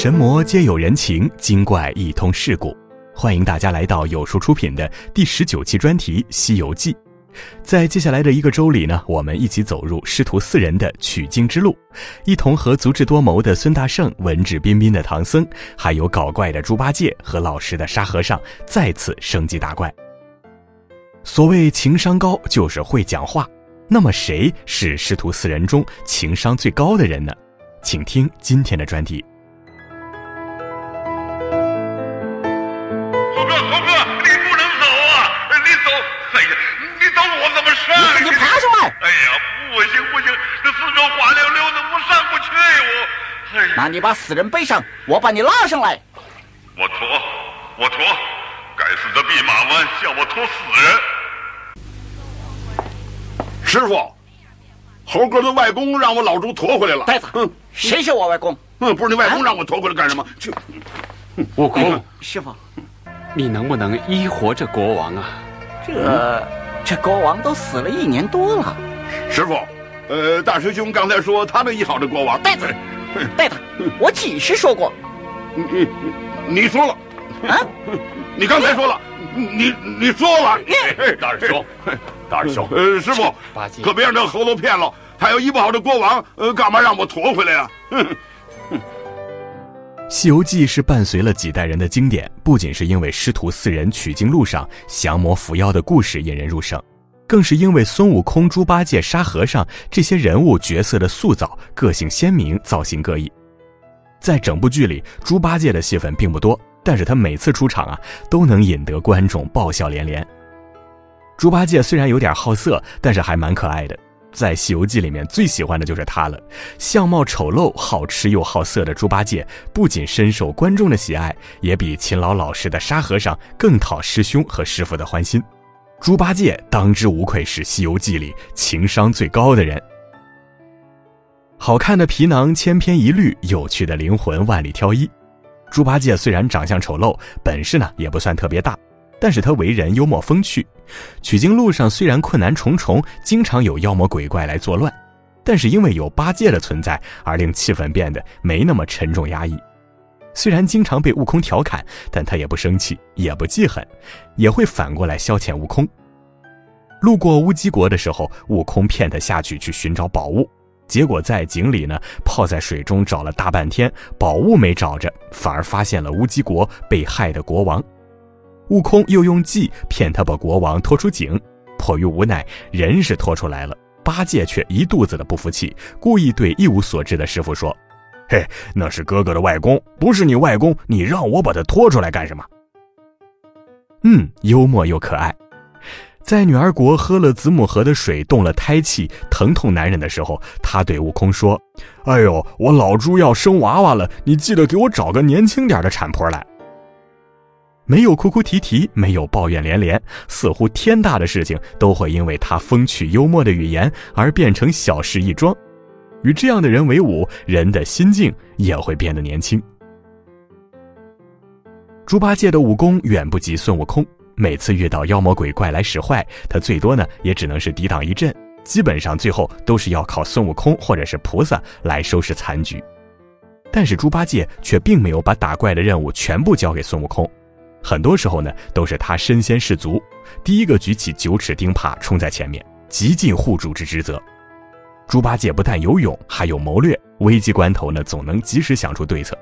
神魔皆有人情，精怪一通世故。欢迎大家来到有书出品的第十九期专题《西游记》。在接下来的一个周里呢，我们一起走入师徒四人的取经之路，一同和足智多谋的孙大圣、文质彬彬的唐僧，还有搞怪的猪八戒和老实的沙和尚再次升级打怪。所谓情商高，就是会讲话。那么谁是师徒四人中情商最高的人呢？请听今天的专题。那你把死人背上，我把你拉上来。我驮，我驮，该死的弼马温叫我驮死人。师傅，猴哥的外公让我老猪驮回来了。呆子，嗯谁是我外公？嗯，不是你外公让我驮回来干什么？去，悟空，师傅，你能不能医活这国王啊？这这国王都死了一年多了。师傅，呃，大师兄刚才说他能医好这国王。呆子，呆子，我几时说过？你你你说了，啊？你刚才说了，你你说了。大师兄，大师兄，呃，师傅，可别让这猴头骗了。他要医不好这国王，呃，干嘛让我驮回来呀？哼 《西游记》是伴随了几代人的经典，不仅是因为师徒四人取经路上降魔伏妖的故事引人入胜，更是因为孙悟空、猪八戒、沙和尚这些人物角色的塑造，个性鲜明，造型各异。在整部剧里，猪八戒的戏份并不多，但是他每次出场啊，都能引得观众爆笑连连。猪八戒虽然有点好色，但是还蛮可爱的。在《西游记》里面，最喜欢的就是他了。相貌丑陋、好吃又好色的猪八戒，不仅深受观众的喜爱，也比勤劳老实的沙和尚更讨师兄和师傅的欢心。猪八戒当之无愧是《西游记》里情商最高的人。好看的皮囊千篇一律，有趣的灵魂万里挑一。猪八戒虽然长相丑陋，本事呢也不算特别大，但是他为人幽默风趣。取经路上虽然困难重重，经常有妖魔鬼怪来作乱，但是因为有八戒的存在，而令气氛变得没那么沉重压抑。虽然经常被悟空调侃，但他也不生气，也不记恨，也会反过来消遣悟空。路过乌鸡国的时候，悟空骗他下去去寻找宝物，结果在井里呢泡在水中找了大半天，宝物没找着，反而发现了乌鸡国被害的国王。悟空又用计骗他把国王拖出井，迫于无奈，人是拖出来了。八戒却一肚子的不服气，故意对一无所知的师傅说：“嘿，那是哥哥的外公，不是你外公，你让我把他拖出来干什么？”嗯，幽默又可爱。在女儿国喝了子母河的水，动了胎气，疼痛难忍的时候，他对悟空说：“哎呦，我老猪要生娃娃了，你记得给我找个年轻点的产婆来。”没有哭哭啼啼，没有抱怨连连，似乎天大的事情都会因为他风趣幽默的语言而变成小事一桩。与这样的人为伍，人的心境也会变得年轻。猪八戒的武功远不及孙悟空，每次遇到妖魔鬼怪来使坏，他最多呢也只能是抵挡一阵，基本上最后都是要靠孙悟空或者是菩萨来收拾残局。但是猪八戒却并没有把打怪的任务全部交给孙悟空。很多时候呢，都是他身先士卒，第一个举起九齿钉耙冲在前面，极尽护主之职责。猪八戒不但有勇，还有谋略，危机关头呢，总能及时想出对策。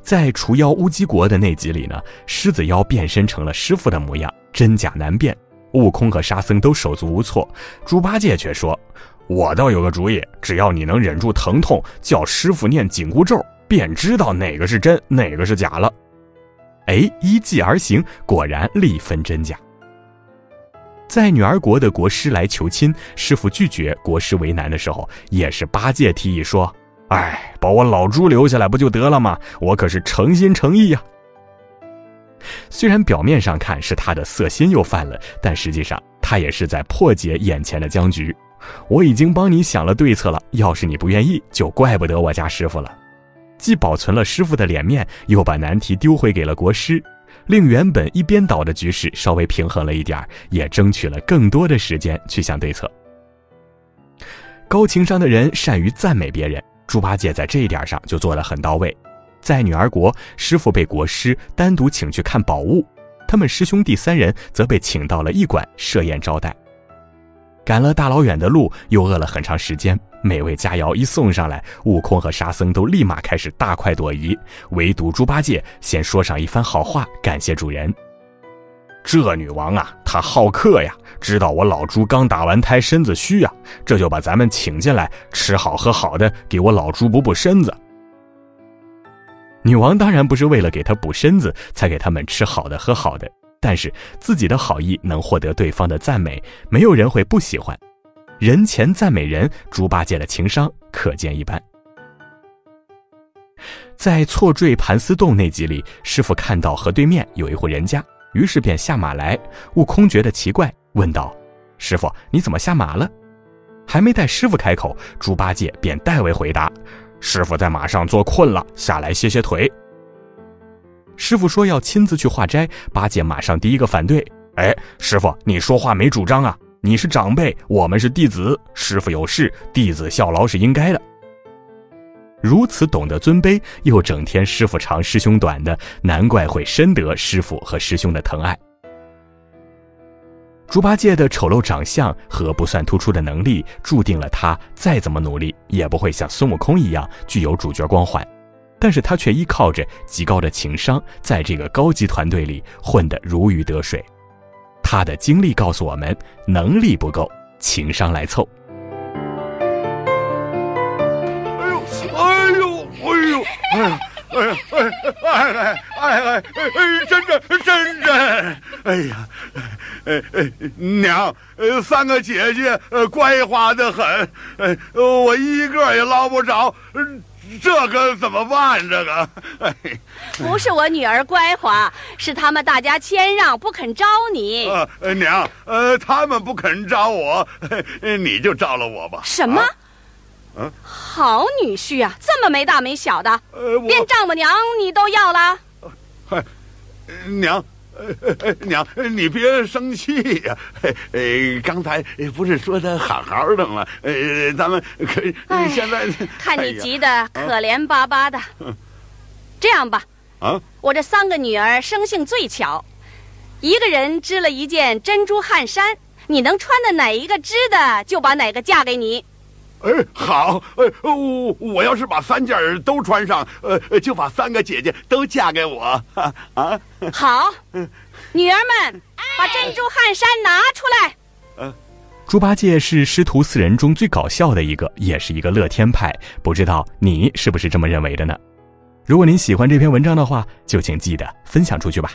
在除妖乌鸡国的那集里呢，狮子妖变身成了师傅的模样，真假难辨，悟空和沙僧都手足无措，猪八戒却说：“我倒有个主意，只要你能忍住疼痛，叫师傅念紧箍咒，便知道哪个是真，哪个是假了。”哎，依计而行，果然力分真假。在女儿国的国师来求亲，师傅拒绝，国师为难的时候，也是八戒提议说：“哎，把我老猪留下来不就得了吗？我可是诚心诚意呀。”虽然表面上看是他的色心又犯了，但实际上他也是在破解眼前的僵局。我已经帮你想了对策了，要是你不愿意，就怪不得我家师傅了。既保存了师傅的脸面，又把难题丢回给了国师，令原本一边倒的局势稍微平衡了一点也争取了更多的时间去想对策。高情商的人善于赞美别人，猪八戒在这一点上就做得很到位。在女儿国，师傅被国师单独请去看宝物，他们师兄弟三人则被请到了驿馆设宴招待。赶了大老远的路，又饿了很长时间，美味佳肴一送上来，悟空和沙僧都立马开始大快朵颐，唯独猪八戒先说上一番好话，感谢主人。这女王啊，她好客呀，知道我老猪刚打完胎，身子虚呀，这就把咱们请进来，吃好喝好的，给我老猪补补身子。女王当然不是为了给他补身子才给他们吃好的喝好的，但是自己的好意能获得对方的赞美，没有人会不喜欢。人前赞美人，猪八戒的情商可见一斑。在错坠盘丝洞那集里，师傅看到河对面有一户人家，于是便下马来。悟空觉得奇怪，问道：“师傅，你怎么下马了？”还没待师傅开口，猪八戒便代为回答。师傅在马上坐困了，下来歇歇腿。师傅说要亲自去化斋，八戒马上第一个反对。哎，师傅，你说话没主张啊！你是长辈，我们是弟子，师傅有事，弟子效劳是应该的。如此懂得尊卑，又整天师傅长师兄短的，难怪会深得师傅和师兄的疼爱。猪八戒的丑陋长相和不算突出的能力，注定了他再怎么努力也不会像孙悟空一样具有主角光环，但是他却依靠着极高的情商，在这个高级团队里混得如鱼得水。他的经历告诉我们，能力不够，情商来凑。哎呦，哎呦，哎呦，哎呀！哎呀，哎哎哎哎哎哎，真真真真！哎呀，哎哎娘，呃，三个姐姐，呃，乖滑的很，哎，我一个也捞不着，这可怎么办？这个，哎，不是我女儿乖滑，是他们大家谦让，不肯招你。呃，娘，呃，他们不肯招我，你就招了我吧。什么？嗯，好女婿啊，这么没大没小的，呃，连丈母娘你都要了。嗨，娘，娘，你别生气呀。呃，刚才不是说的好好的吗？呃，咱们可现在 看你急得可怜巴巴的。这样吧，啊，我这三个女儿生性最巧，一个人织了一件珍珠汗衫，你能穿的哪一个织的，就把哪个嫁给你。哎，好，呃，我我要是把三件都穿上，呃，就把三个姐姐都嫁给我，啊，好，女儿们，把珍珠汗衫拿出来。嗯，猪八戒是师徒四人中最搞笑的一个，也是一个乐天派，不知道你是不是这么认为的呢？如果您喜欢这篇文章的话，就请记得分享出去吧。